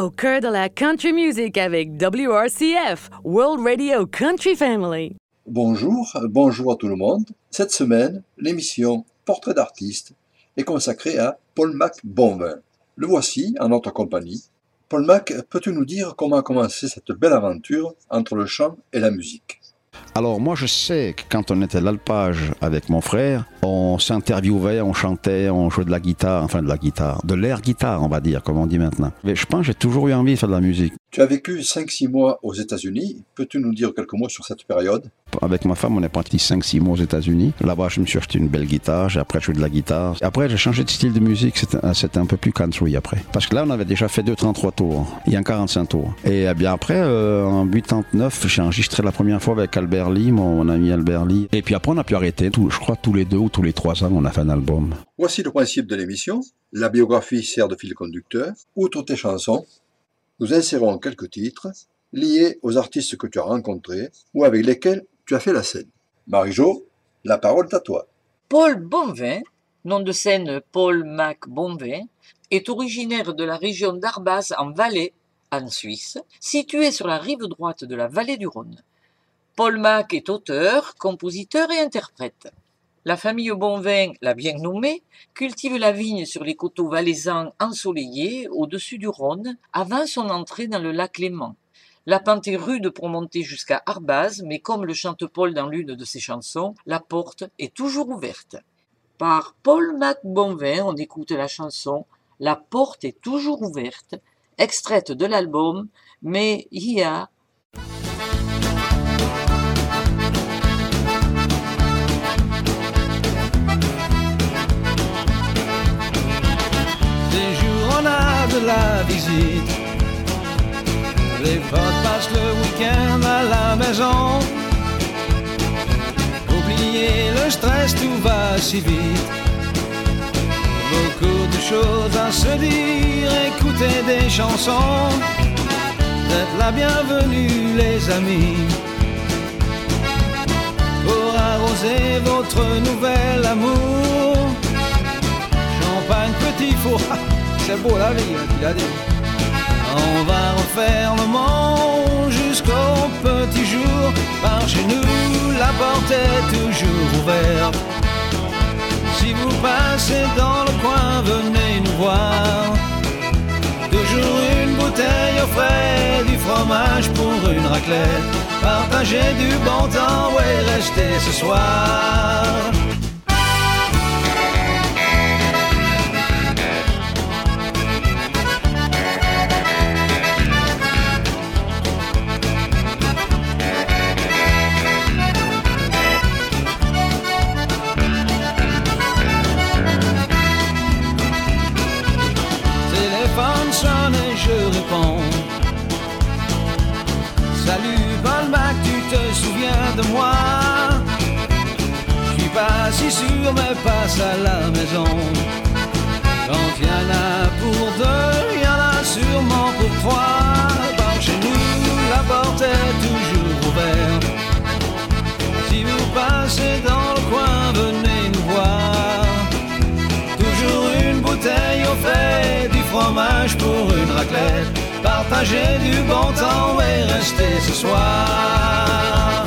Au cœur de la country music avec WRCF, World Radio Country Family. Bonjour, bonjour à tout le monde. Cette semaine, l'émission Portrait d'artiste est consacrée à Paul Mac Bonvin. Le voici en notre compagnie. Paul Mac, peux-tu nous dire comment a commencé cette belle aventure entre le chant et la musique? Alors moi je sais que quand on était à l'alpage avec mon frère, on s'interviewait, on chantait, on jouait de la guitare, enfin de la guitare, de l'air guitare on va dire, comme on dit maintenant. Mais je pense que j'ai toujours eu envie de faire de la musique. Tu as vécu 5-6 mois aux États-Unis. Peux-tu nous dire quelques mots sur cette période? Avec ma femme, on est parti 5-6 mois aux États-Unis. Là-bas, je me suis acheté une belle guitare. J'ai après joué de la guitare. Après, j'ai changé de style de musique. C'était un peu plus country après. Parce que là, on avait déjà fait 2-33 tours. Il y a un 45 tours. Et eh bien après, euh, en 89, j'ai enregistré la première fois avec Albert Lee, mon, ami Albert Lee. Et puis après, on a pu arrêter. je crois tous les deux ou tous les trois ans, on a fait un album. Voici le principe de l'émission. La biographie sert de fil conducteur. Outre tes chansons, nous insérons quelques titres liés aux artistes que tu as rencontrés ou avec lesquels tu as fait la scène. Marie-Jo, la parole est à toi. Paul Bonvin, nom de scène Paul Mac Bonvin, est originaire de la région d'Arbaz en Valais, en Suisse, située sur la rive droite de la vallée du Rhône. Paul Mac est auteur, compositeur et interprète. La famille Bonvin, la bien nommée, cultive la vigne sur les coteaux valaisans ensoleillés au-dessus du Rhône avant son entrée dans le lac Léman. La pente est rude pour monter jusqu'à Arbaz, mais comme le chante Paul dans l'une de ses chansons, la porte est toujours ouverte. Par Paul Mac Bonvin, on écoute la chanson La porte est toujours ouverte, extraite de l'album Mais a la visite. Les potes passent le week-end à la maison. Oubliez le stress, tout va si vite. Beaucoup de choses à se dire, écouter des chansons. D'être la bienvenue, les amis. Pour arroser votre nouvel amour. Champagne petit four c'est beau la vie, il a dit. On va refaire le monde jusqu'au petit jour. Par chez nous, la porte est toujours ouverte. Si vous passez dans le coin, venez nous voir. Toujours une bouteille au frais, du fromage pour une raclette. Partagez du bon temps, ouais, restez ce soir. De moi? Je suis pas si sûr, mais passe à la maison. Quand y en a pour deux, y en a sûrement pour trois. Par chez nous, la porte est toujours ouverte. Si vous passez dans le coin, venez nous voir. Toujours une bouteille au frais, du fromage pour une raclette. Partagez du bon temps et restez ce soir.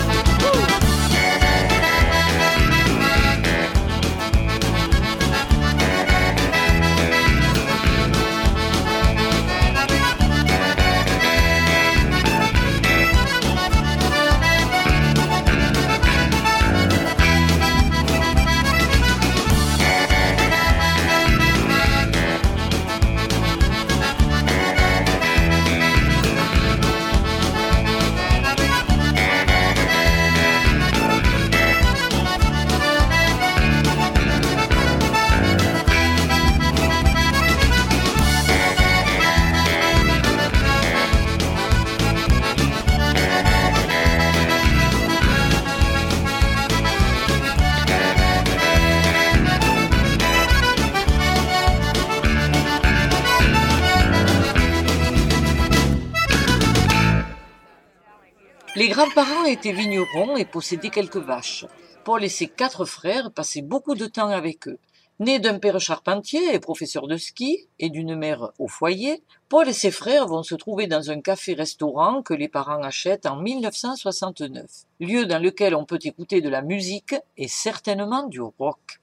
Grands-parents étaient vignerons et possédaient quelques vaches. Paul et ses quatre frères passaient beaucoup de temps avec eux. Né d'un père charpentier et professeur de ski et d'une mère au foyer, Paul et ses frères vont se trouver dans un café-restaurant que les parents achètent en 1969, lieu dans lequel on peut écouter de la musique et certainement du rock.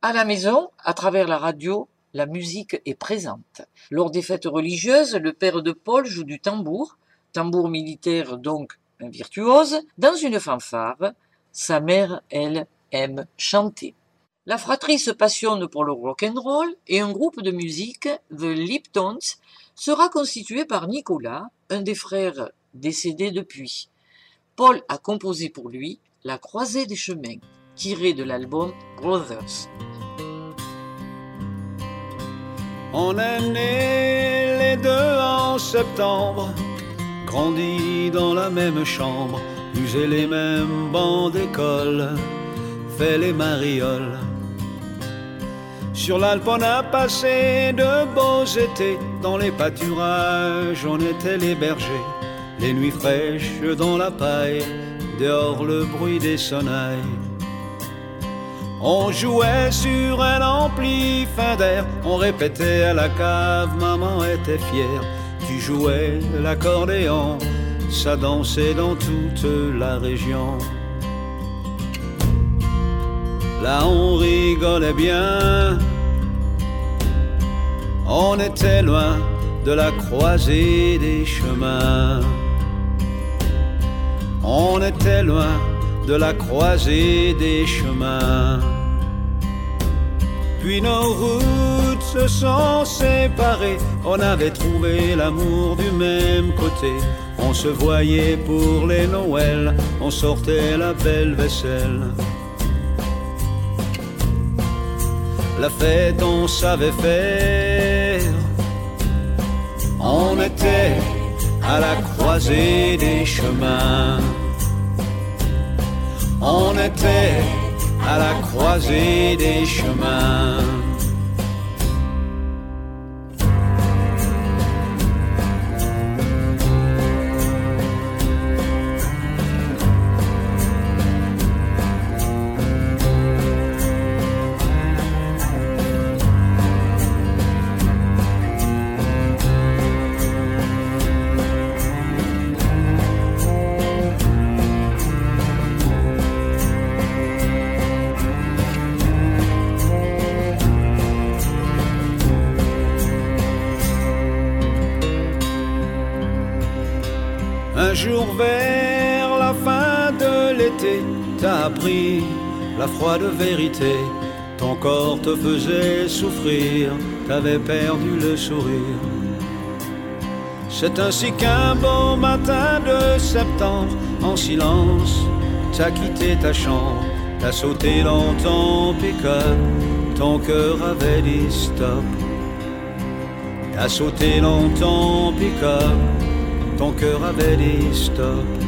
À la maison, à travers la radio, la musique est présente. Lors des fêtes religieuses, le père de Paul joue du tambour, tambour militaire donc virtuose, dans une fanfare. Sa mère, elle, aime chanter. La fratrie se passionne pour le rock and roll et un groupe de musique, The Liptons, sera constitué par Nicolas, un des frères décédés depuis. Paul a composé pour lui La croisée des chemins, tiré de l'album Brothers. On est nés les deux en septembre, grandis dans la même chambre, usé les mêmes bancs d'école, fait les marioles. Sur l'Alpe, on a passé de beaux étés. Dans les pâturages, on était les bergers. Les nuits fraîches dans la paille, dehors le bruit des sonnailles. On jouait sur un ampli fin d'air, on répétait à la cave, maman était fière. Tu jouais l'accordéon, ça dansait dans toute la région. Là on rigolait bien. On était loin de la croisée des chemins. On était loin de la croisée des chemins. Puis nos routes se sont séparées. On avait trouvé l'amour du même côté. On se voyait pour les Noëls. On sortait la belle vaisselle. La fête, on savait faire. On était à la croisée des chemins. On était à la croisée des chemins. La froide vérité. Ton corps te faisait souffrir, t'avais perdu le sourire. C'est ainsi qu'un beau matin de septembre, en silence, t'as quitté ta chambre, t'as sauté dans ton pick-up, ton cœur avait dit stop. T'as sauté dans ton ton cœur avait dit stop.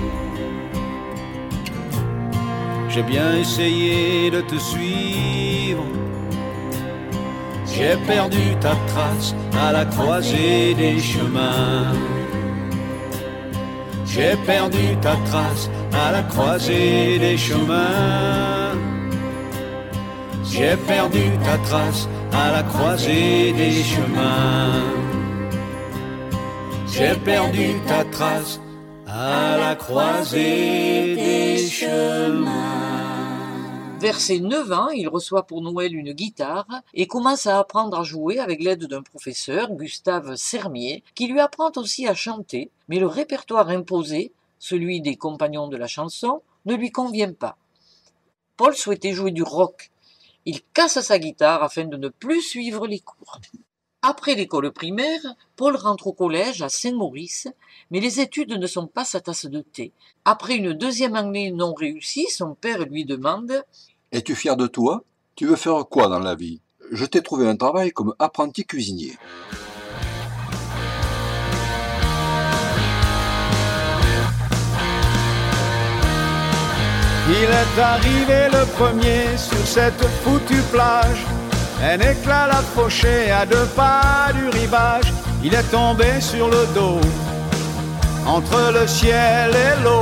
J'ai bien essayé de te suivre. J'ai perdu ta trace à la croisée des chemins. J'ai perdu ta trace à la croisée des chemins. J'ai perdu ta trace à la croisée des chemins. J'ai perdu ta trace à la croisée des chemins. Vers ses 9 ans, il reçoit pour Noël une guitare et commence à apprendre à jouer avec l'aide d'un professeur, Gustave Sermier, qui lui apprend aussi à chanter, mais le répertoire imposé, celui des compagnons de la chanson, ne lui convient pas. Paul souhaitait jouer du rock. Il casse sa guitare afin de ne plus suivre les cours. Après l'école primaire, Paul rentre au collège à Saint-Maurice, mais les études ne sont pas sa tasse de thé. Après une deuxième année non réussie, son père lui demande Es-tu fier de toi? Tu veux faire quoi dans la vie? Je t'ai trouvé un travail comme apprenti cuisinier. Il est arrivé le premier sur cette foutue plage. Un éclat l'a fauché à deux pas du rivage. Il est tombé sur le dos, entre le ciel et l'eau.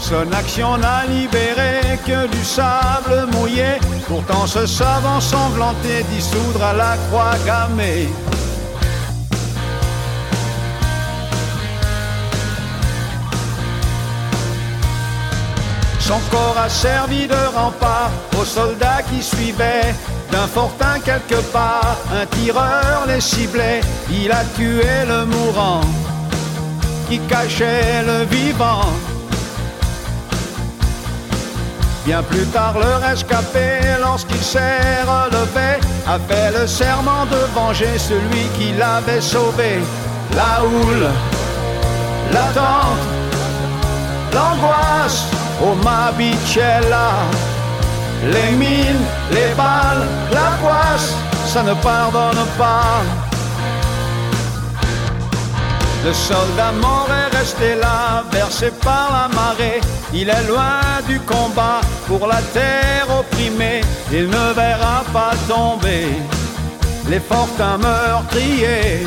Son action n'a libéré que du sable mouillé, pourtant ce savant semblanté dissoudre à la croix gammée. Son corps a servi de rempart aux soldats qui suivaient. D'un fortin quelque part, un tireur les ciblait. Il a tué le mourant qui cachait le vivant. Bien plus tard, le rescapé, lorsqu'il s'est relevé, a fait le serment de venger celui qui l'avait sauvé. La houle, l'attente, l'angoisse, au Mabicella. Les mines, les balles, la poisse, ça ne pardonne pas. Le soldat mort est resté là, bercé par la marée. Il est loin du combat pour la terre opprimée. Il ne verra pas tomber les fortins meurtriers.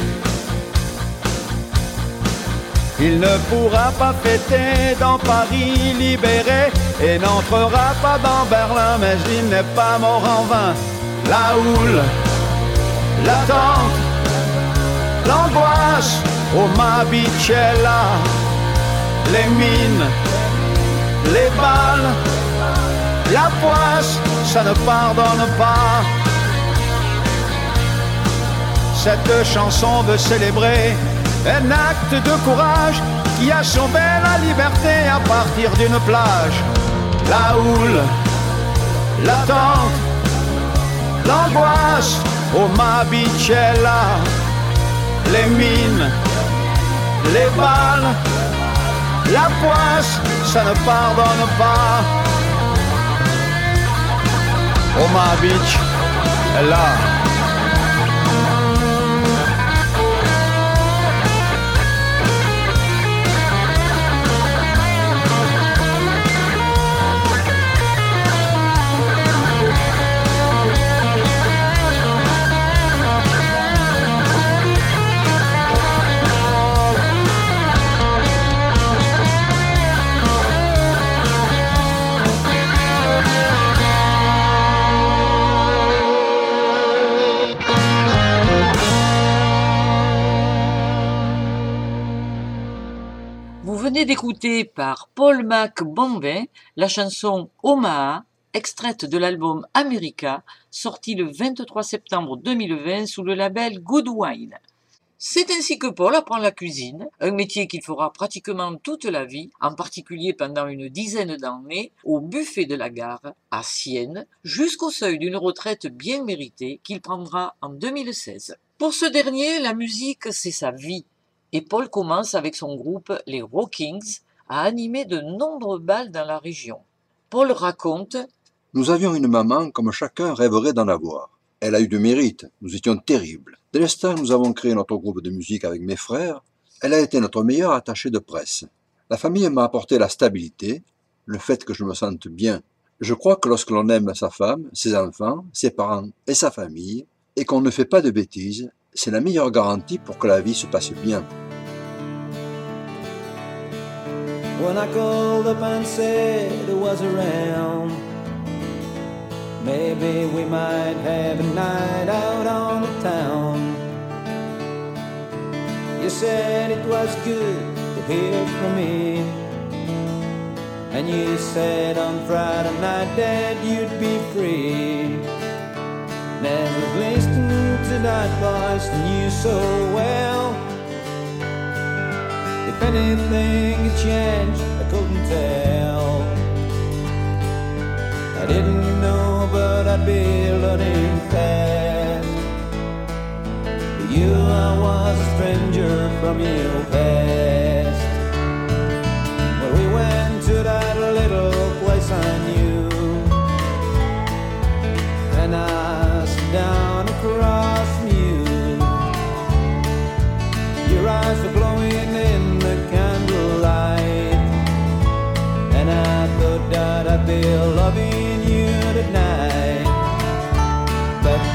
Il ne pourra pas fêter dans Paris libéré et n'entrera pas dans Berlin, mais il n'est pas mort en vain. La houle, l'attente, l'angoisse au Mabicella, les mines, les balles, la poisse, ça ne pardonne pas. Cette chanson veut célébrer un acte de courage qui a sauvé la liberté à partir d'une plage. La houle, l'attente, l'angoisse au Mabicella, les mines, les balles, la poisse, ça ne pardonne pas. Omaha Beach est là. Venez d'écouter par Paul Mac Bombay la chanson Omaha, extraite de l'album America, sorti le 23 septembre 2020 sous le label Good Wine. C'est ainsi que Paul apprend la cuisine, un métier qu'il fera pratiquement toute la vie, en particulier pendant une dizaine d'années, au buffet de la gare, à Sienne, jusqu'au seuil d'une retraite bien méritée qu'il prendra en 2016. Pour ce dernier, la musique, c'est sa vie. Et Paul commence avec son groupe, les Rockings, à animer de nombreux bals dans la région. Paul raconte Nous avions une maman comme chacun rêverait d'en avoir. Elle a eu du mérite, nous étions terribles. Dès l'instant nous avons créé notre groupe de musique avec mes frères, elle a été notre meilleure attachée de presse. La famille m'a apporté la stabilité, le fait que je me sente bien. Je crois que lorsque l'on aime sa femme, ses enfants, ses parents et sa famille, et qu'on ne fait pas de bêtises, c'est la meilleure garantie pour que la vie se passe bien. When I called up and said it was around, maybe we might have a night out on the town. You said it was good to hear from me. And you said on Friday night that you'd be free. Never listened that voice I knew so well. If anything had changed, I couldn't tell. I didn't know, but I'd be learning fast. You, I was a stranger from your past.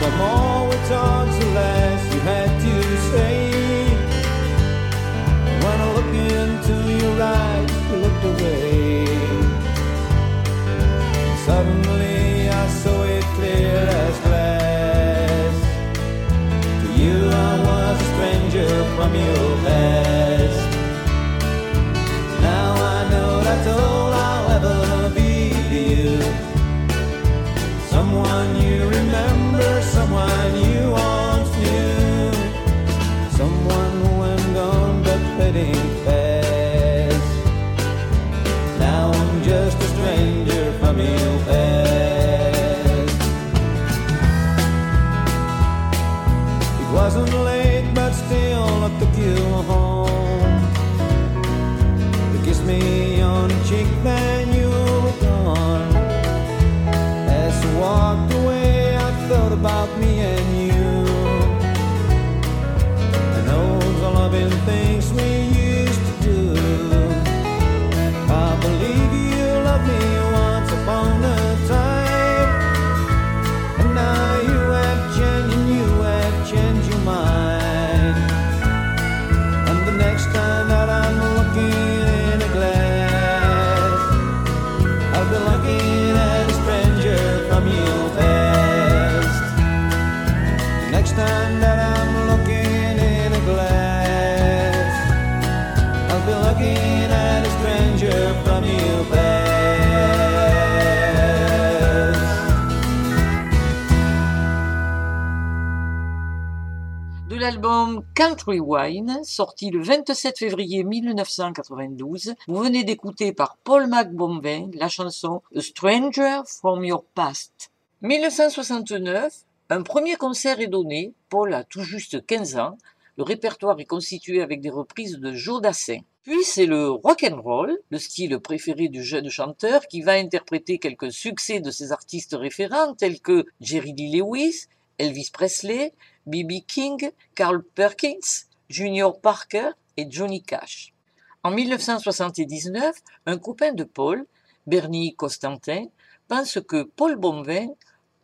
The more we talked, the less you had to say. When I looked into your eyes, you looked away. Suddenly I saw it clear as l'album Country Wine, sorti le 27 février 1992, vous venez d'écouter par Paul McBombay la chanson A Stranger from Your Past. 1969, un premier concert est donné, Paul a tout juste 15 ans, le répertoire est constitué avec des reprises de Joe Dassin. Puis c'est le rock and roll, le style préféré du jeune chanteur qui va interpréter quelques succès de ses artistes référents tels que Jerry Lee Lewis, Elvis Presley, B.B. King, Carl Perkins, Junior Parker et Johnny Cash. En 1979, un copain de Paul, Bernie Costantin, pense que Paul Bonvin,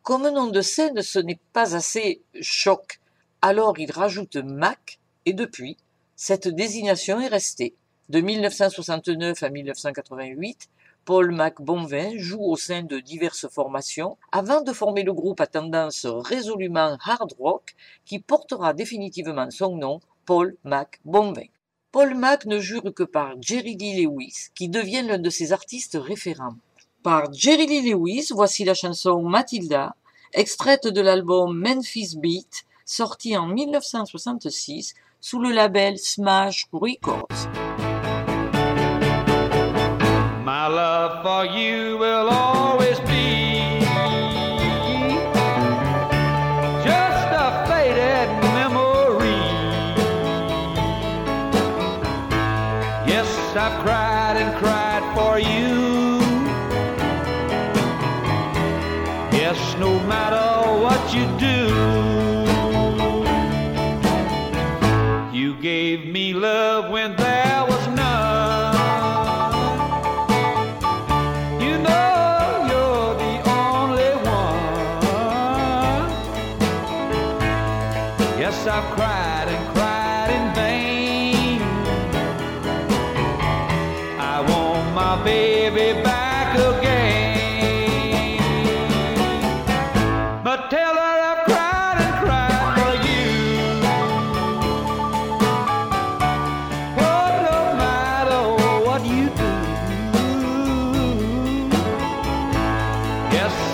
comme nom de scène, ce n'est pas assez choc. Alors il rajoute Mac et depuis, cette désignation est restée. De 1969 à 1988, Paul McBonvin joue au sein de diverses formations avant de former le groupe à tendance résolument hard rock qui portera définitivement son nom, Paul McBonvin. Paul Mac ne jure que par Jerry Lee Lewis, qui devient l'un de ses artistes référents. Par Jerry Lee Lewis, voici la chanson Matilda, extraite de l'album Memphis Beat, sorti en 1966 sous le label Smash Records. Love for you will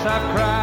I've cried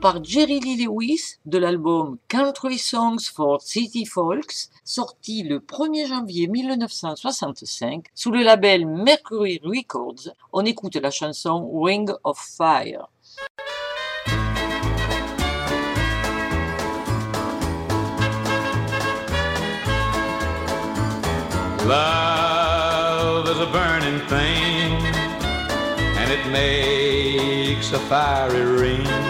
par Jerry Lee Lewis de l'album Country Songs for City Folks, sorti le 1er janvier 1965 sous le label Mercury Records, on écoute la chanson Ring of Fire. Burning thing, and it makes a fiery ring.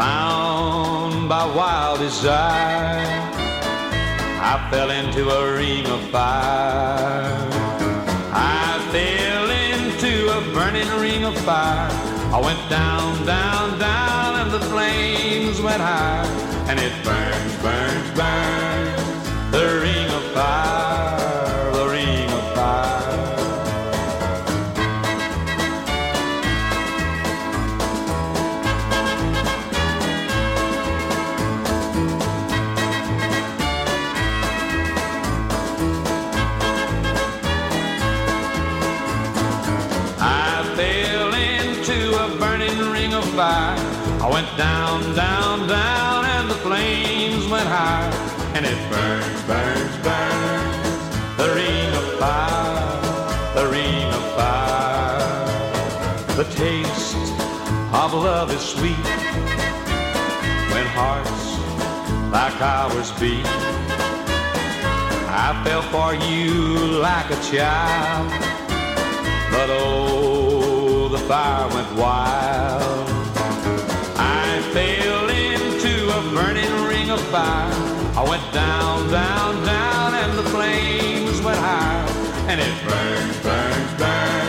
Bound by wild desire, I fell into a ring of fire. I fell into a burning ring of fire. I went down, down, down, and the flames went high, and it burns, burns, burns. I went down, down, down, and the flames went high. And it burns, burns, burns. The ring of fire, the ring of fire. The taste of love is sweet when hearts like ours beat. I fell for you like a child. But oh, the fire went wild. Fire. I went down, down, down, and the flames went high. And it burns, burns, burns.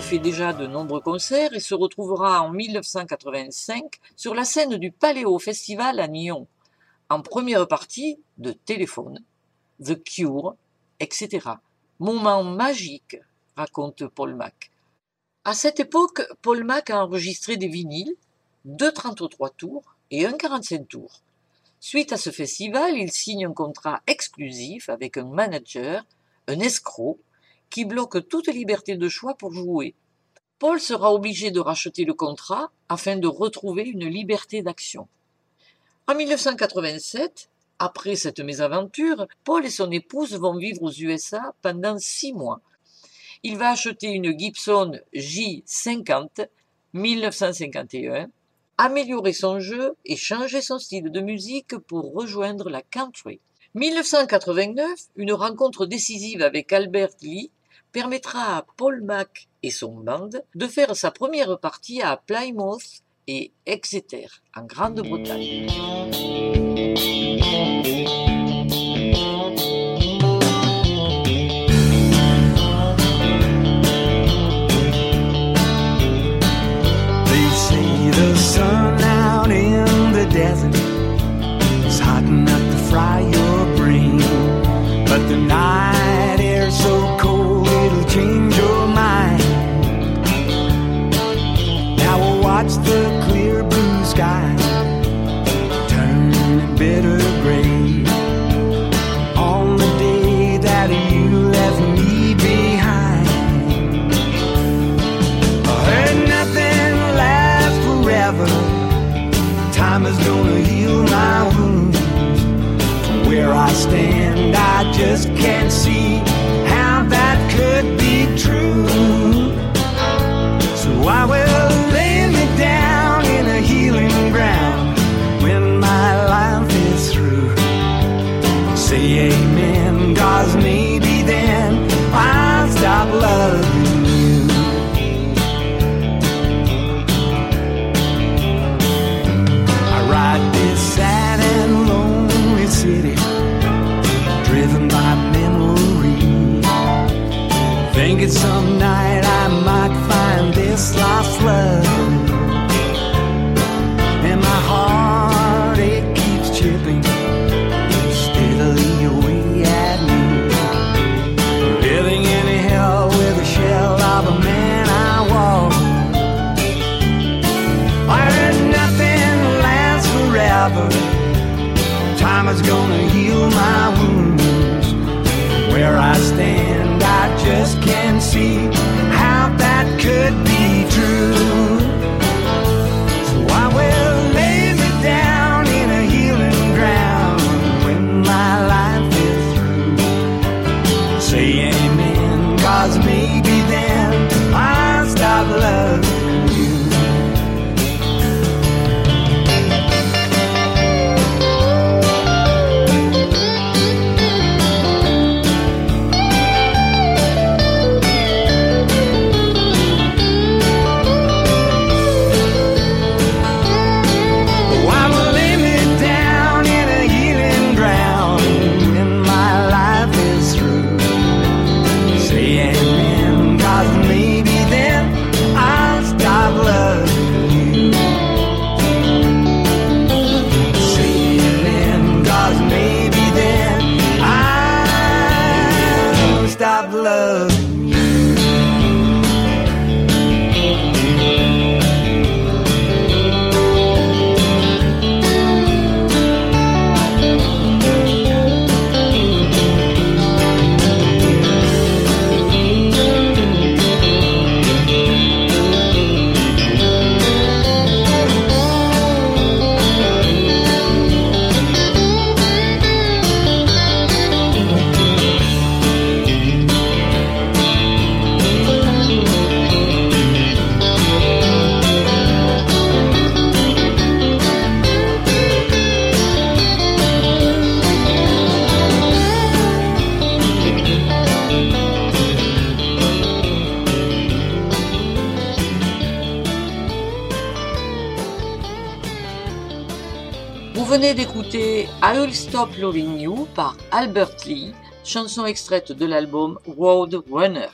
Fait déjà de nombreux concerts et se retrouvera en 1985 sur la scène du Paléo Festival à Nyon, en première partie de Téléphone, The Cure, etc. Moment magique, raconte Paul Mac. À cette époque, Paul Mac a enregistré des vinyles, deux 33 tours et un 45 tours. Suite à ce festival, il signe un contrat exclusif avec un manager, un escroc, qui bloque toute liberté de choix pour jouer. Paul sera obligé de racheter le contrat afin de retrouver une liberté d'action. En 1987, après cette mésaventure, Paul et son épouse vont vivre aux USA pendant six mois. Il va acheter une Gibson J50 1951, améliorer son jeu et changer son style de musique pour rejoindre la country. 1989, une rencontre décisive avec Albert Lee permettra à Paul Mac et son band de faire sa première partie à Plymouth et Exeter, en Grande-Bretagne. gonna heal. Venez d'écouter I'll Stop Loving You par Albert Lee, chanson extraite de l'album Road Runner.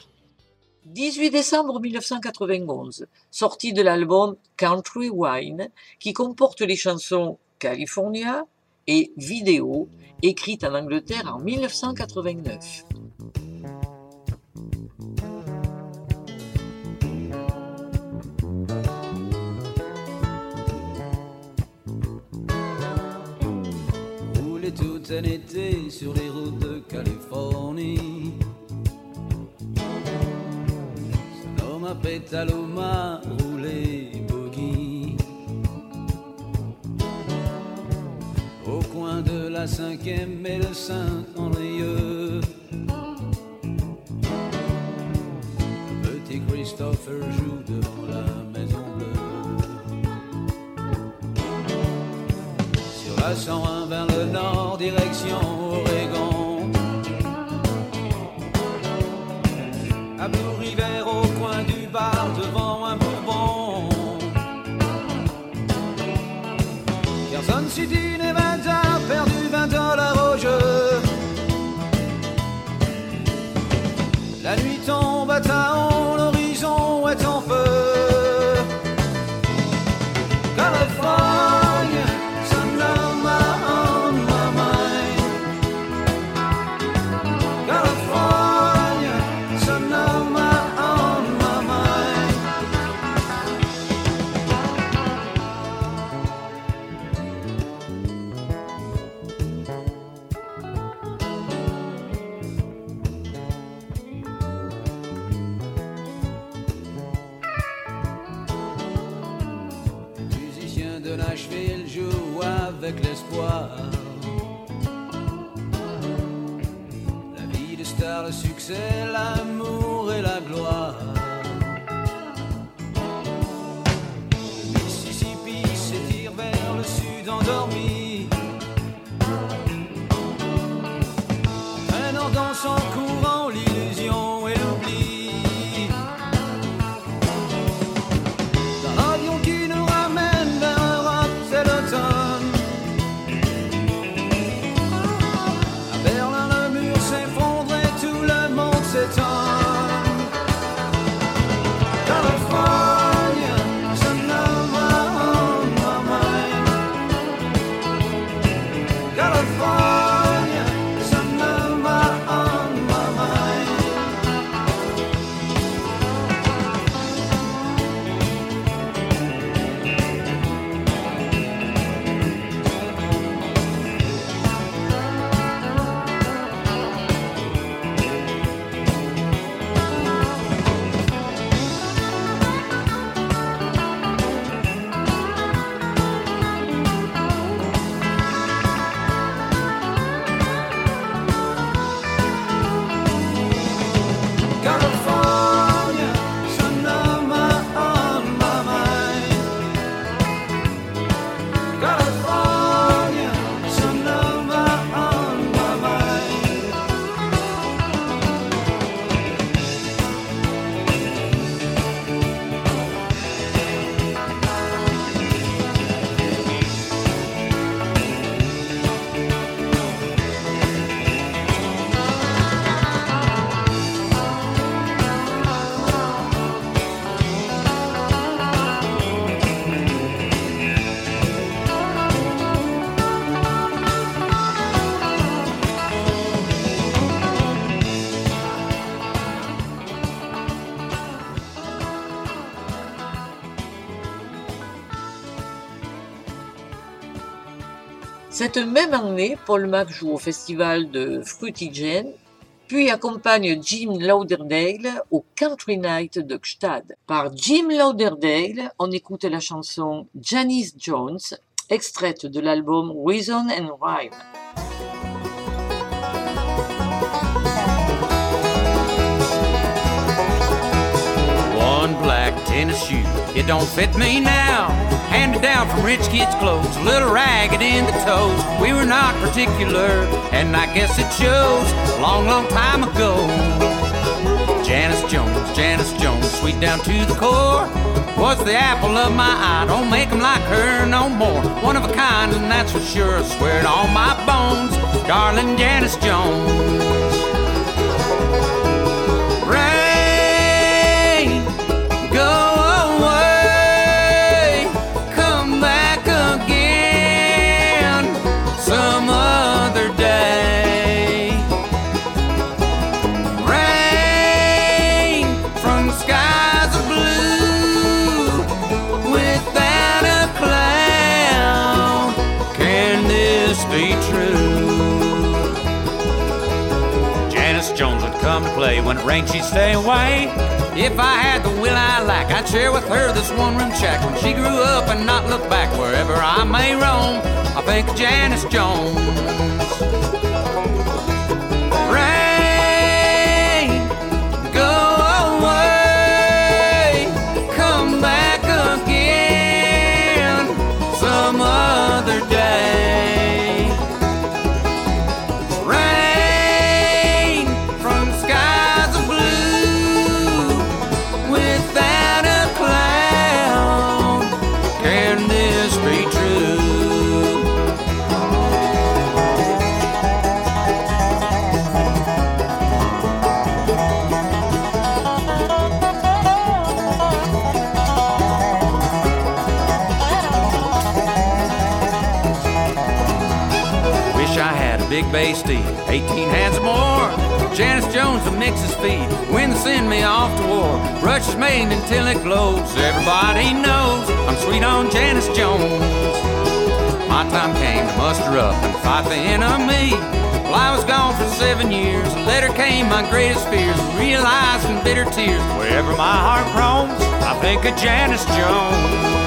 18 décembre 1991, sortie de l'album Country Wine, qui comporte les chansons California et Vidéo, écrites en Angleterre en 1989. Tout un été sur les routes de Californie. Sonoma, Petaluma, rouler bogey. Au coin de la cinquième et le Saint-Henrieux. Petit Christopher joue devant la La 101 vers le nord, direction Oregon. À Blue River, au coin du bar, devant un bourbon. Carson City, Nevada, perdu 20 dollars au jeu. La nuit tombe à Taon, Cette même année, Paul Mac joue au festival de Fruity Jane, puis accompagne Jim Lauderdale au Country Night de Gstad. Par Jim Lauderdale, on écoute la chanson Janice Jones, extraite de l'album Reason and Rhyme. One black tennis shoe. Handed down from rich kids' clothes, a little ragged in the toes. We were not particular, and I guess it shows. Long, long time ago. Janice Jones, Janice Jones, sweet down to the core. Was the apple of my eye, don't make 'em like her no more. One of a kind, and that's for sure. I swear it on my bones, darling Janice Jones. When it rained, she'd stay away. If I had the will I lack, I'd share with her this one room shack. When she grew up and not look back wherever I may roam, I think of Janice Jones. Big bay steed, 18 hands or more. Janice Jones will mix his when they send me off to war. Rush is made until it glows. Everybody knows I'm sweet on Janice Jones. My time came to muster up and fight the enemy. Well, I was gone for seven years. A letter came, my greatest fears. Realizing bitter tears. Wherever my heart roams, I think of Janice Jones.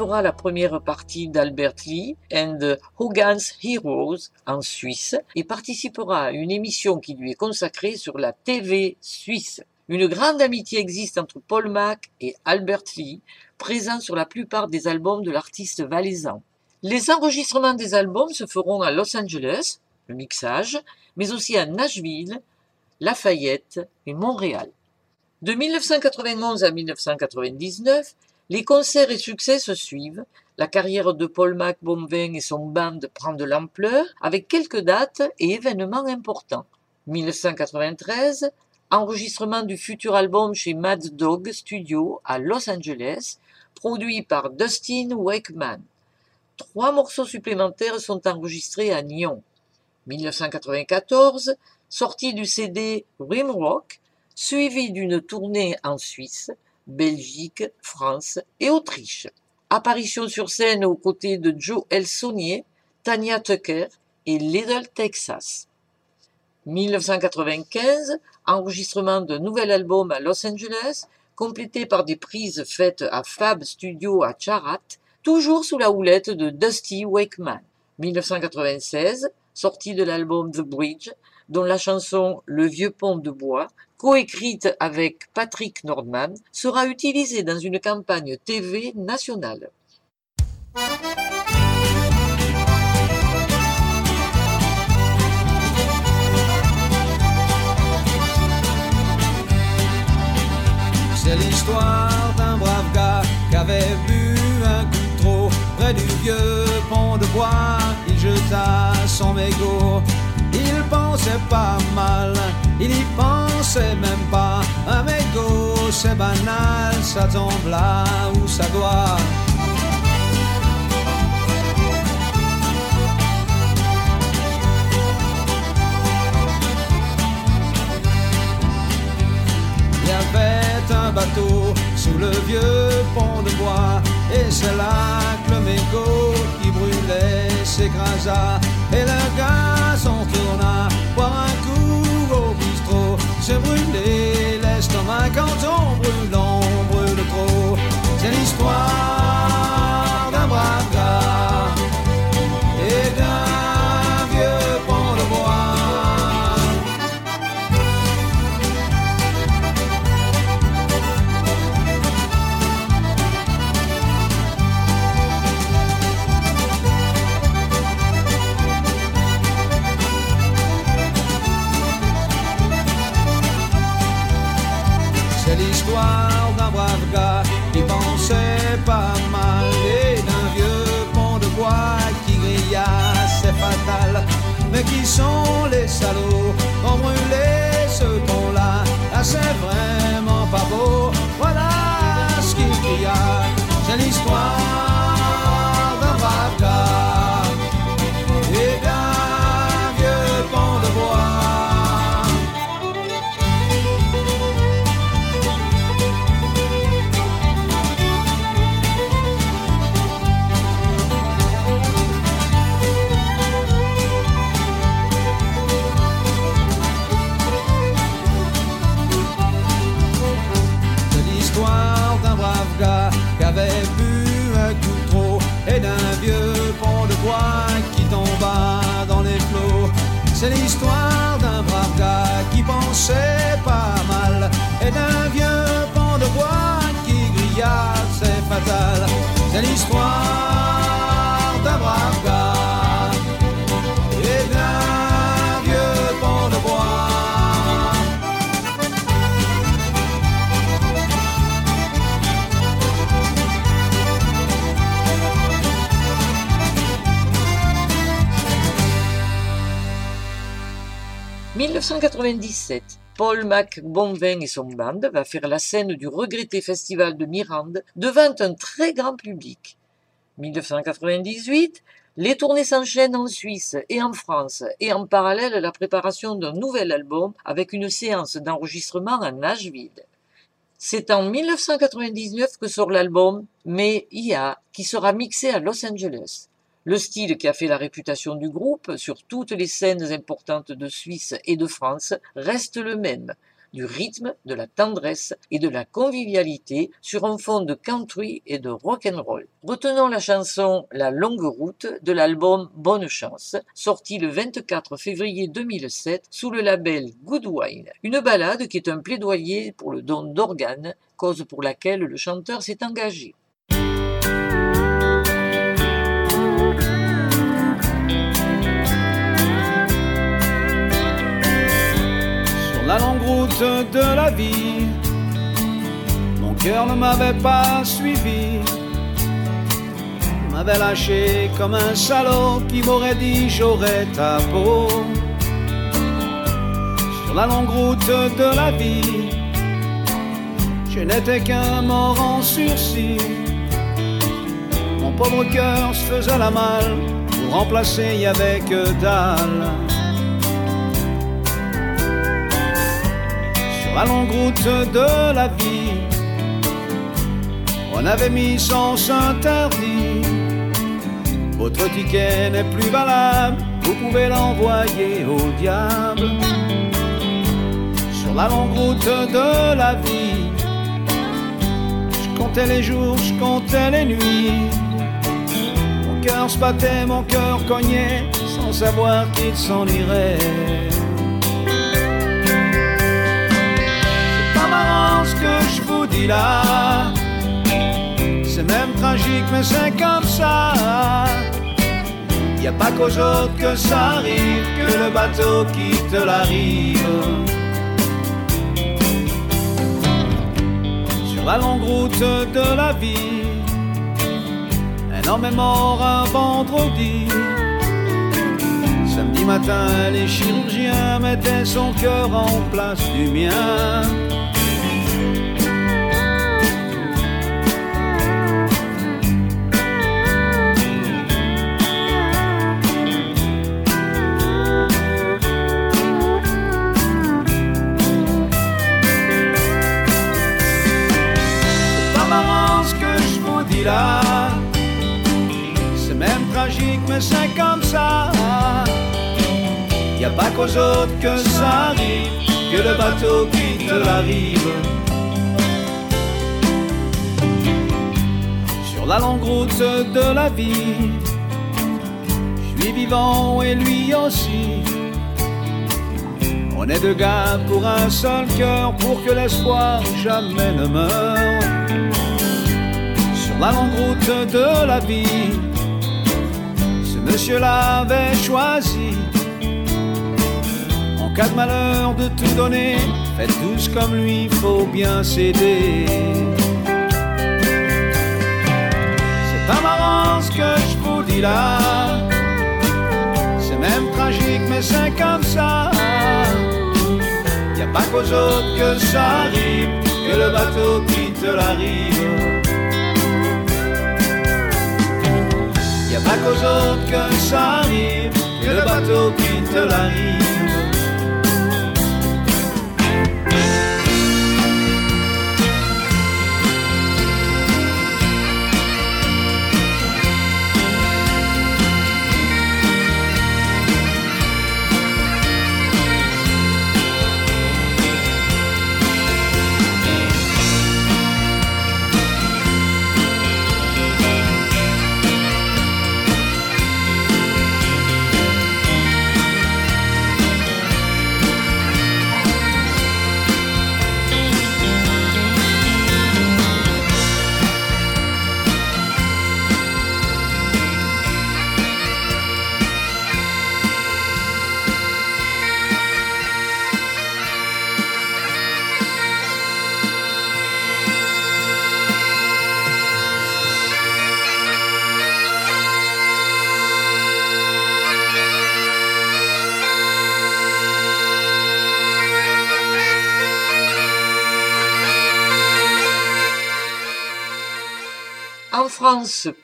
Fera la première partie d'Albert Lee and Hogan's Heroes en Suisse et participera à une émission qui lui est consacrée sur la TV suisse. Une grande amitié existe entre Paul Mac et Albert Lee, présent sur la plupart des albums de l'artiste valaisan. Les enregistrements des albums se feront à Los Angeles, le mixage, mais aussi à Nashville, Lafayette et Montréal. De 1991 à 1999, les concerts et succès se suivent. La carrière de Paul Mac et son band prend de l'ampleur avec quelques dates et événements importants. 1993, enregistrement du futur album chez Mad Dog Studio à Los Angeles, produit par Dustin Wakeman. Trois morceaux supplémentaires sont enregistrés à Nyon. 1994, sortie du CD Rimrock, suivi d'une tournée en Suisse, Belgique, France et Autriche. Apparition sur scène aux côtés de Joe Elsonier, Tanya Tucker et Little Texas. 1995, enregistrement d'un nouvel album à Los Angeles, complété par des prises faites à Fab Studio à Charat, toujours sous la houlette de Dusty Wakeman. 1996, sorti de l'album The Bridge, dont la chanson Le vieux pont de bois, coécrite avec Patrick Nordman, sera utilisée dans une campagne TV nationale. C'est l'histoire d'un brave gars qui avait bu un coup trop près du vieux pont de bois. Il jeta son mégot. Pensait pas mal, il y pensait même pas. Un mégot, c'est banal, ça tombe là où ça doit. Il y avait un bateau sous le vieux pont de bois Et c'est là que le mégot qui brûlait s'écrasa Et le gars brûler l'estomac quand on brûle, on brûle 1997, Paul McBonvin et son band va faire la scène du regretté festival de Mirande devant un très grand public. 1998, les tournées s'enchaînent en Suisse et en France et en parallèle la préparation d'un nouvel album avec une séance d'enregistrement à Nashville. C'est en 1999 que sort l'album Mais IA qui sera mixé à Los Angeles. Le style qui a fait la réputation du groupe sur toutes les scènes importantes de Suisse et de France reste le même, du rythme, de la tendresse et de la convivialité sur un fond de country et de rock'n'roll. Retenons la chanson La longue route de l'album Bonne chance, sorti le 24 février 2007 sous le label Good Wine. Une ballade qui est un plaidoyer pour le don d'organes, cause pour laquelle le chanteur s'est engagé. La longue route de la vie, mon cœur ne m'avait pas suivi. Il m'avait lâché comme un salaud qui m'aurait dit j'aurais ta peau. Sur la longue route de la vie, je n'étais qu'un mort en sursis. Mon pauvre cœur se faisait la malle, pour remplacer avait que dalle. Sur la longue route de la vie, on avait mis sens interdit. Votre ticket n'est plus valable, vous pouvez l'envoyer au diable. Sur la longue route de la vie, je comptais les jours, je comptais les nuits. Mon cœur se battait, mon cœur cognait, sans sans savoir qu'il s'en irait. Que je vous dis là. C'est même tragique, mais c'est comme ça. Y a pas qu'aux autres que ça arrive, que le bateau quitte la rive. Sur la longue route de la vie, un homme est mort un vendredi. Samedi matin, les chirurgiens mettaient son cœur en place du mien. C'est même tragique, mais c'est comme ça. Y a pas qu'aux autres que ça arrive, que le bateau quitte la rive. Sur la longue route de la vie, je suis vivant et lui aussi. On est deux gars pour un seul cœur, pour que l'espoir jamais ne meure. La longue route de la vie, ce monsieur-là avait choisi en cas de malheur de tout donner, faites tous comme lui, faut bien s'aider. C'est pas marrant ce que je vous dis là, c'est même tragique, mais c'est comme ça. Y a pas qu'aux autres que ça arrive, que le bateau quitte la rive. Y a pas qu'aux autres que ça arrive, que le bateau quitte la rive.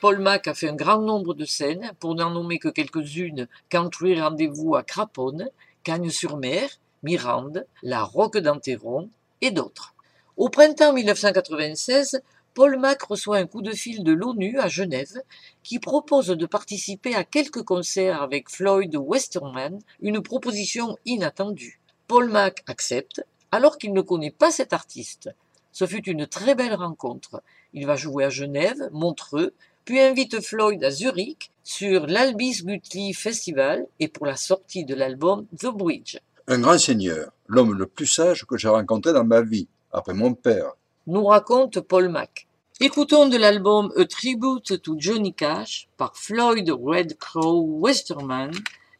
Paul Mac a fait un grand nombre de scènes, pour n'en nommer que quelques-unes, Country Rendez-vous à Craponne, Cagnes-sur-Mer, Mirande, La Roque d'Anteron et d'autres. Au printemps 1996, Paul Mac reçoit un coup de fil de l'ONU à Genève qui propose de participer à quelques concerts avec Floyd Westerman, une proposition inattendue. Paul Mac accepte alors qu'il ne connaît pas cet artiste. Ce fut une très belle rencontre. Il va jouer à Genève, Montreux, puis invite Floyd à Zurich sur l'Albis Guthrie Festival et pour la sortie de l'album The Bridge. Un grand seigneur, l'homme le plus sage que j'ai rencontré dans ma vie, après mon père. Nous raconte Paul Mac. Écoutons de l'album A Tribute to Johnny Cash par Floyd Red Crow Westerman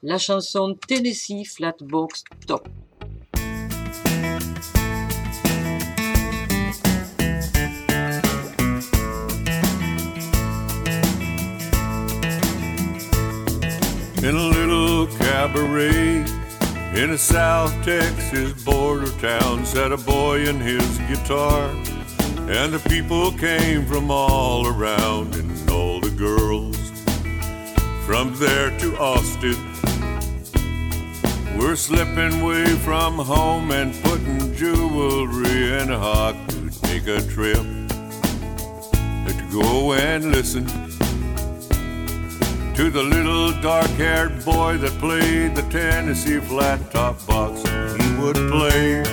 la chanson Tennessee Flatbox Top. In a little cabaret in a South Texas border town sat a boy and his guitar. And the people came from all around, and all the girls from there to Austin We're slipping away from home and putting jewelry in a hawk to take a trip to go and listen to the little dark haired boy that played the Tennessee flat top box. He would play.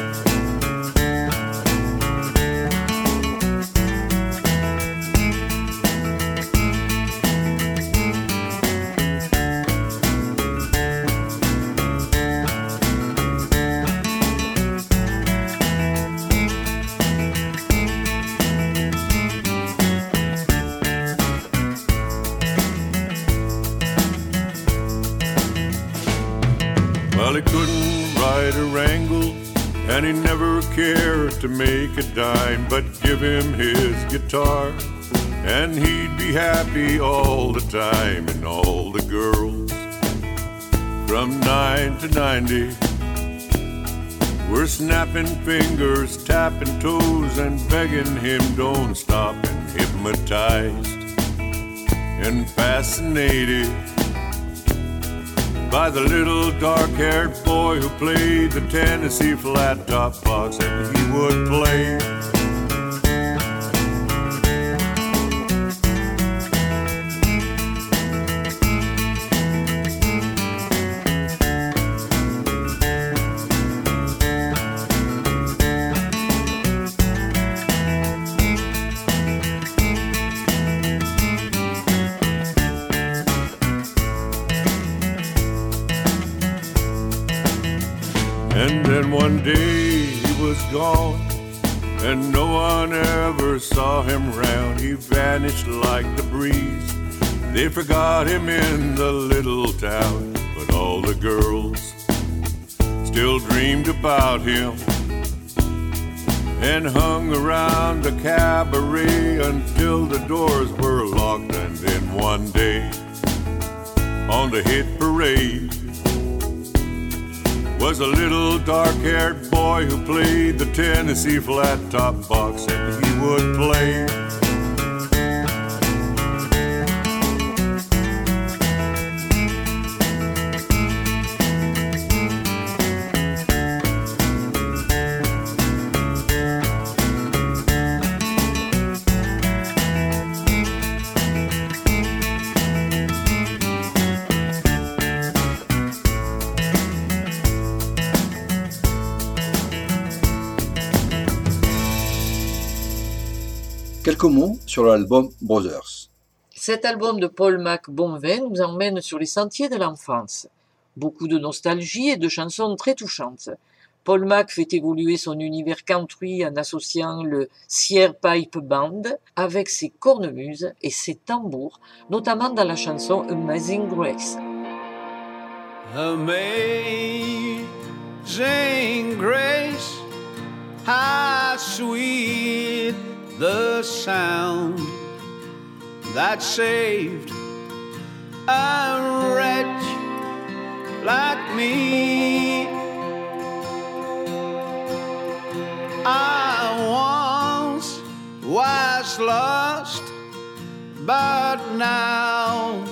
And he never cared to make a dime, but give him his guitar, and he'd be happy all the time, and all the girls from nine to ninety. We're snapping fingers, tapping toes, and begging him don't stop, and hypnotized and fascinated by the little dark haired boy who played the Tennessee flat top box and he would play. On the hit parade, was a little dark haired boy who played the Tennessee flat top box and he would play. Quelques mots sur l'album Brothers. Cet album de Paul Mac Bonvin nous emmène sur les sentiers de l'enfance. Beaucoup de nostalgie et de chansons très touchantes. Paul Mac fait évoluer son univers country en associant le Sierra Pipe Band avec ses cornemuses et ses tambours, notamment dans la chanson Amazing Grace. Amazing grace, how sweet the sound that saved a wretch like me. I once was lost, but now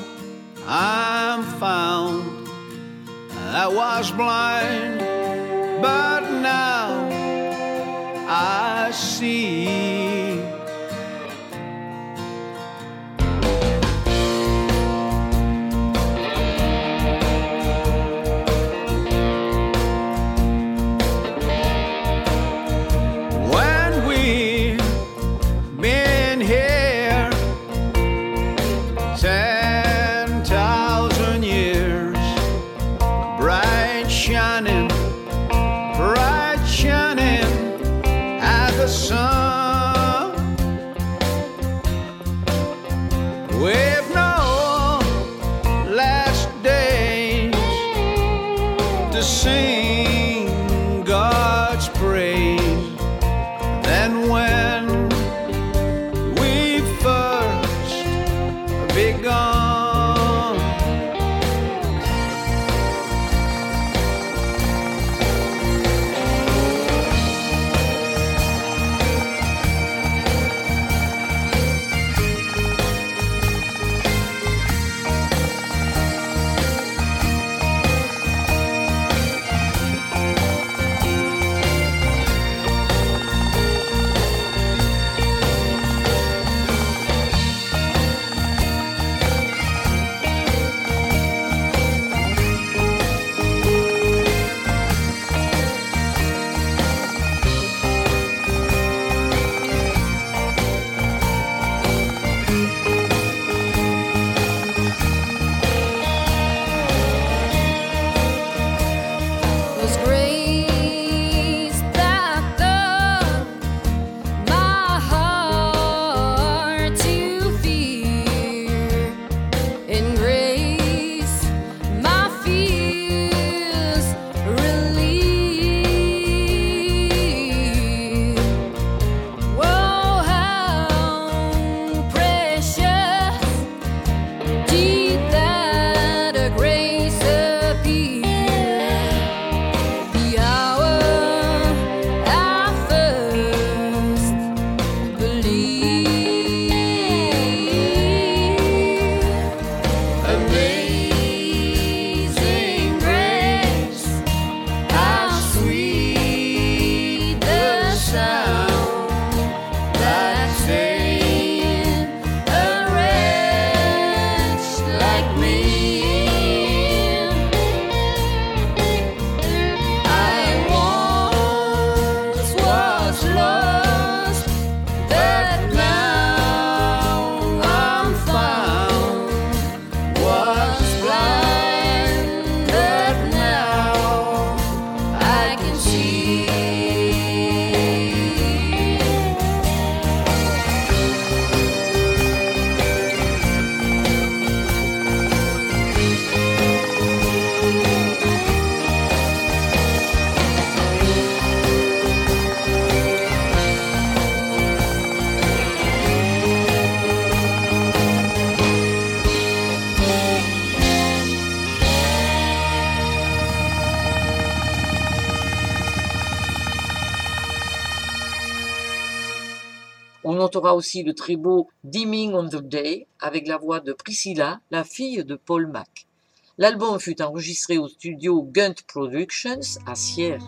I'm found. I was blind, but now I see. 什么？aussi le très beau Dimming on the Day avec la voix de Priscilla, la fille de Paul Mac. L'album fut enregistré au studio Gunt Productions à Sierre.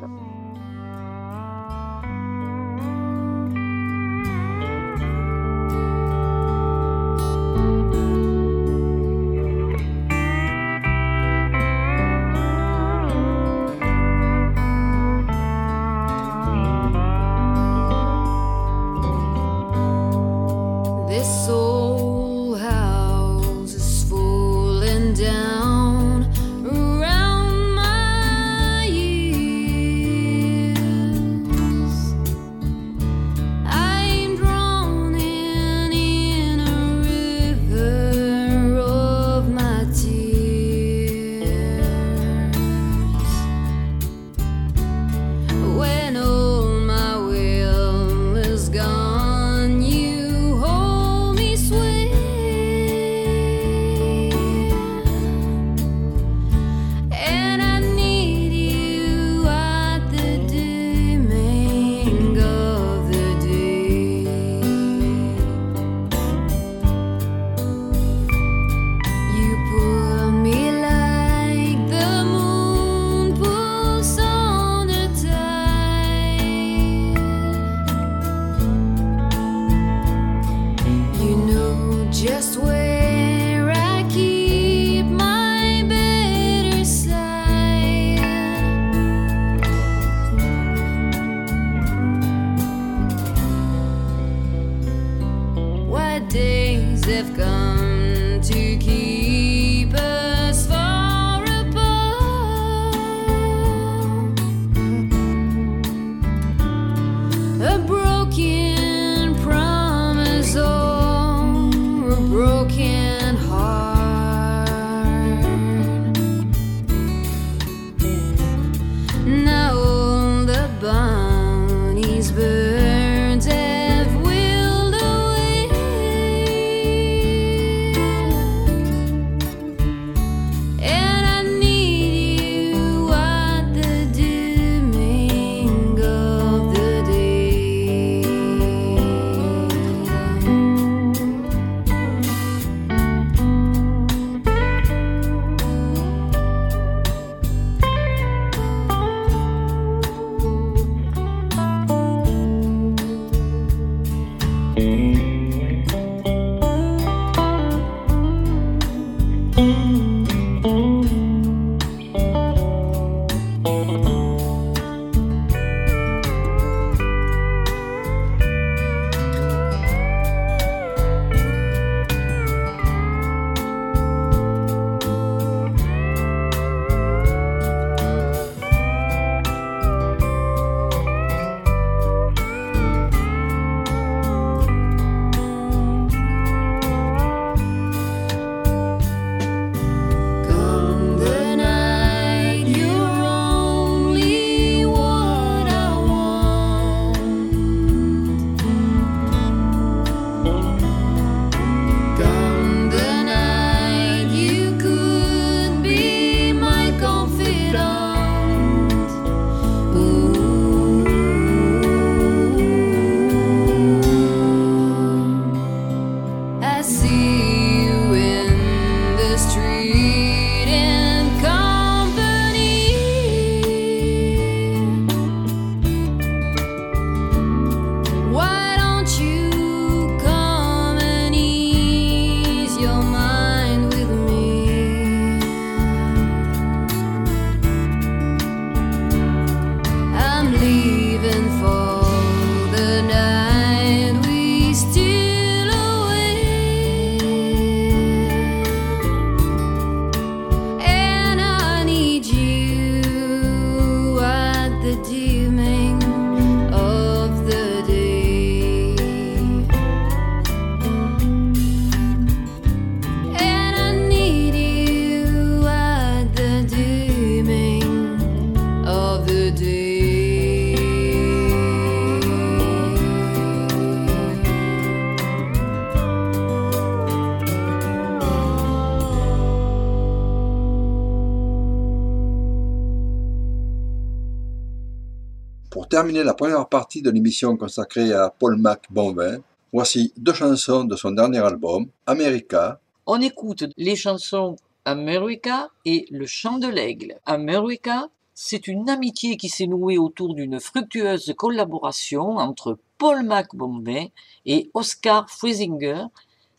Terminer la première partie de l'émission consacrée à Paul Mac Bonvin, voici deux chansons de son dernier album, America, On écoute les chansons America et Le chant de l'aigle. America, c'est une amitié qui s'est nouée autour d'une fructueuse collaboration entre Paul McBombay et Oscar Friesinger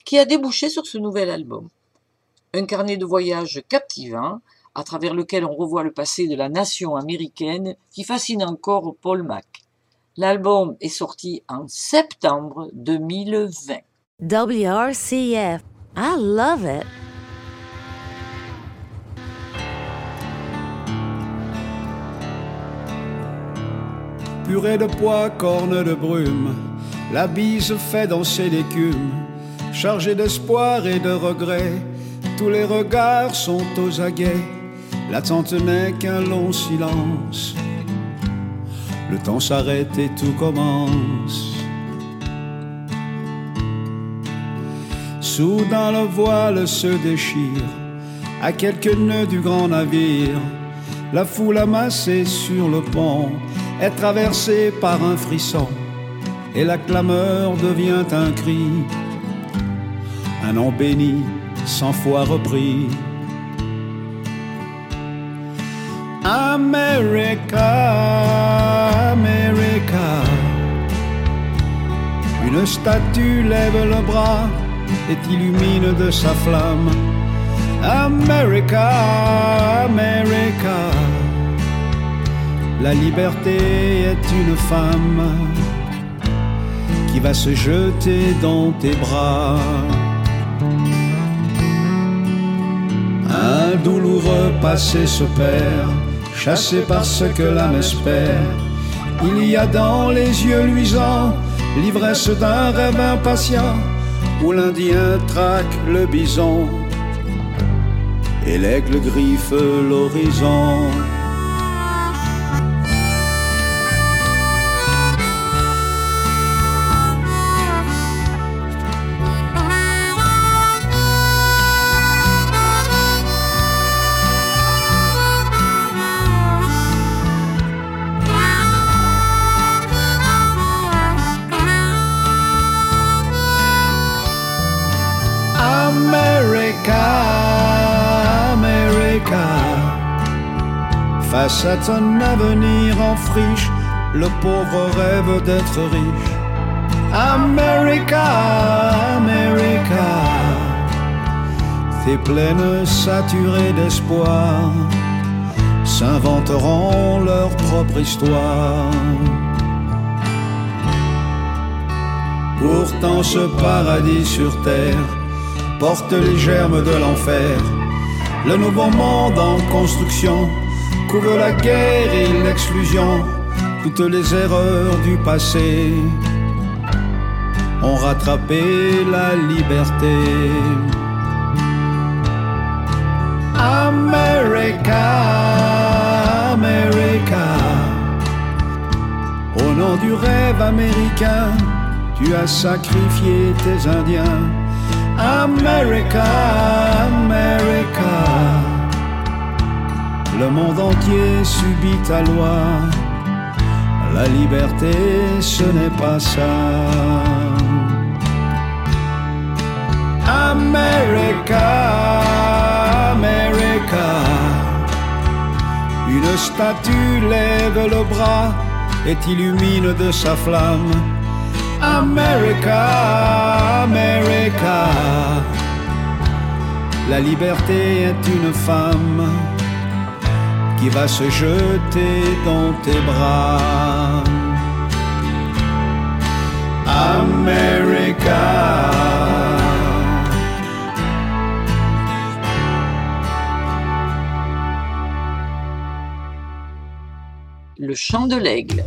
qui a débouché sur ce nouvel album. Un carnet de voyage captivant à travers lequel on revoit le passé de la nation américaine qui fascine encore Paul Mac. L'album est sorti en septembre 2020. WRCF. I love it. Purée de pois, corne de brume, la bise fait danser l'écume. Chargé d'espoir et de regret, tous les regards sont aux aguets. L'attente n'est qu'un long silence. Le temps s'arrête et tout commence. Soudain le voile se déchire, à quelques nœuds du grand navire. La foule amassée sur le pont est traversée par un frisson, et la clameur devient un cri, un nom béni, cent fois repris. America, America. Une statue lève le bras et illumine de sa flamme. America, America. La liberté est une femme qui va se jeter dans tes bras. Un douloureux passé se perd, chassé par ce que l'âme espère. Il y a dans les yeux luisants l'ivresse d'un rêve impatient où l'Indien traque le bison et l'aigle griffe l'horizon. À ton avenir en friche, le pauvre rêve d'être riche. America, America. Tes plaines saturées d'espoir s'inventeront leur propre histoire. Pourtant ce paradis sur terre porte les germes de l'enfer. Le nouveau monde en construction couvre la guerre et l'exclusion. Toutes les erreurs du passé ont rattrapé la liberté. America, America. Au nom du rêve américain, tu as sacrifié tes Indiens. America, America. Le monde entier subit ta loi. La liberté, ce n'est pas ça. America, America. Une statue lève le bras et illumine de sa flamme. America, America. La liberté est une femme qui va se jeter dans tes bras. America. Le chant de l'aigle.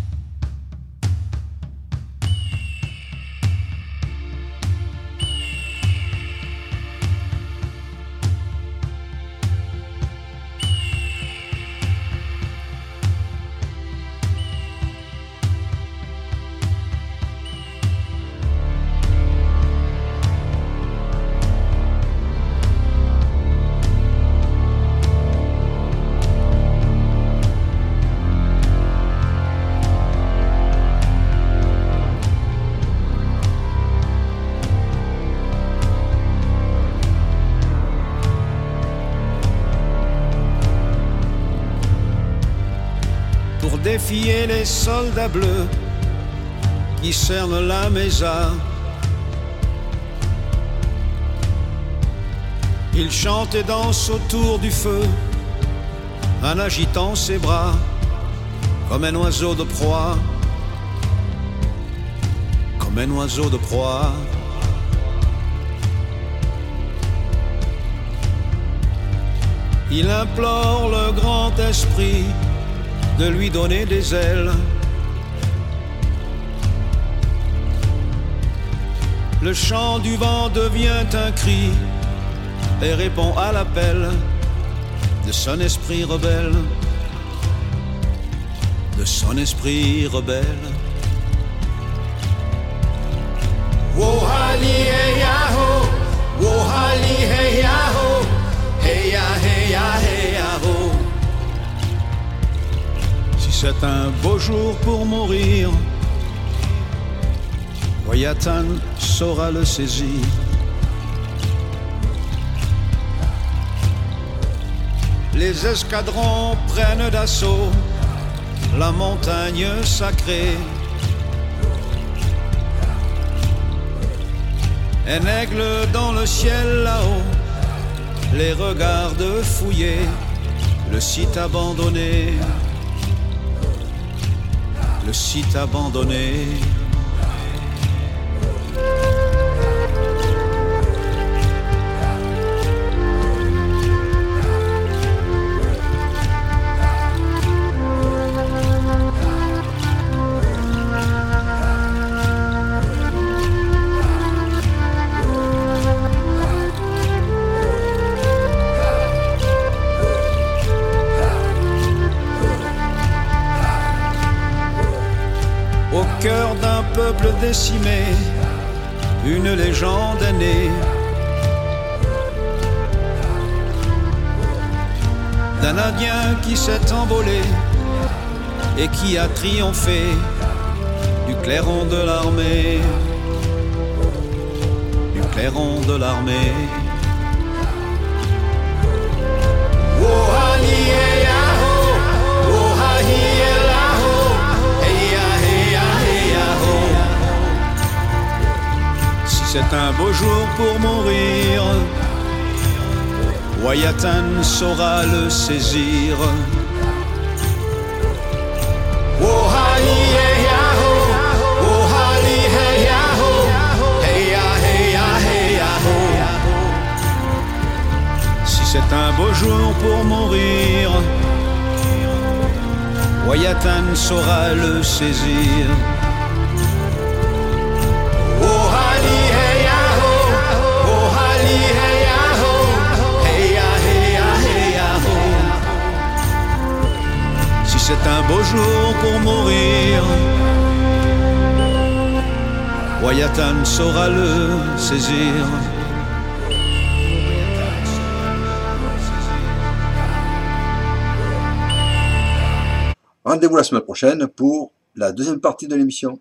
Les soldats bleus qui cernent la mesa. Il chante et danse autour du feu en agitant ses bras comme un oiseau de proie, comme un oiseau de proie. Il implore le grand esprit de lui donner des ailes. Le chant du vent devient un cri et répond à l'appel de son esprit rebelle, de son esprit rebelle. C'est un beau jour pour mourir, Wayatan saura le saisir. Les escadrons prennent d'assaut la montagne sacrée. Un aigle dans le ciel là-haut les regarde fouiller le site abandonné. Le site abandonné. Décimé, une légende est née. D'un Indien qui s'est envolé et qui a triomphé du clairon de l'armée. Du clairon de l'armée. C'est un beau jour pour mourir, Wayatan saura le saisir. Si c'est un beau jour pour mourir, Wayatan saura le saisir. C'est un beau jour pour mourir, Wayatan saura le saisir. Rendez-vous la semaine prochaine pour la deuxième partie de l'émission.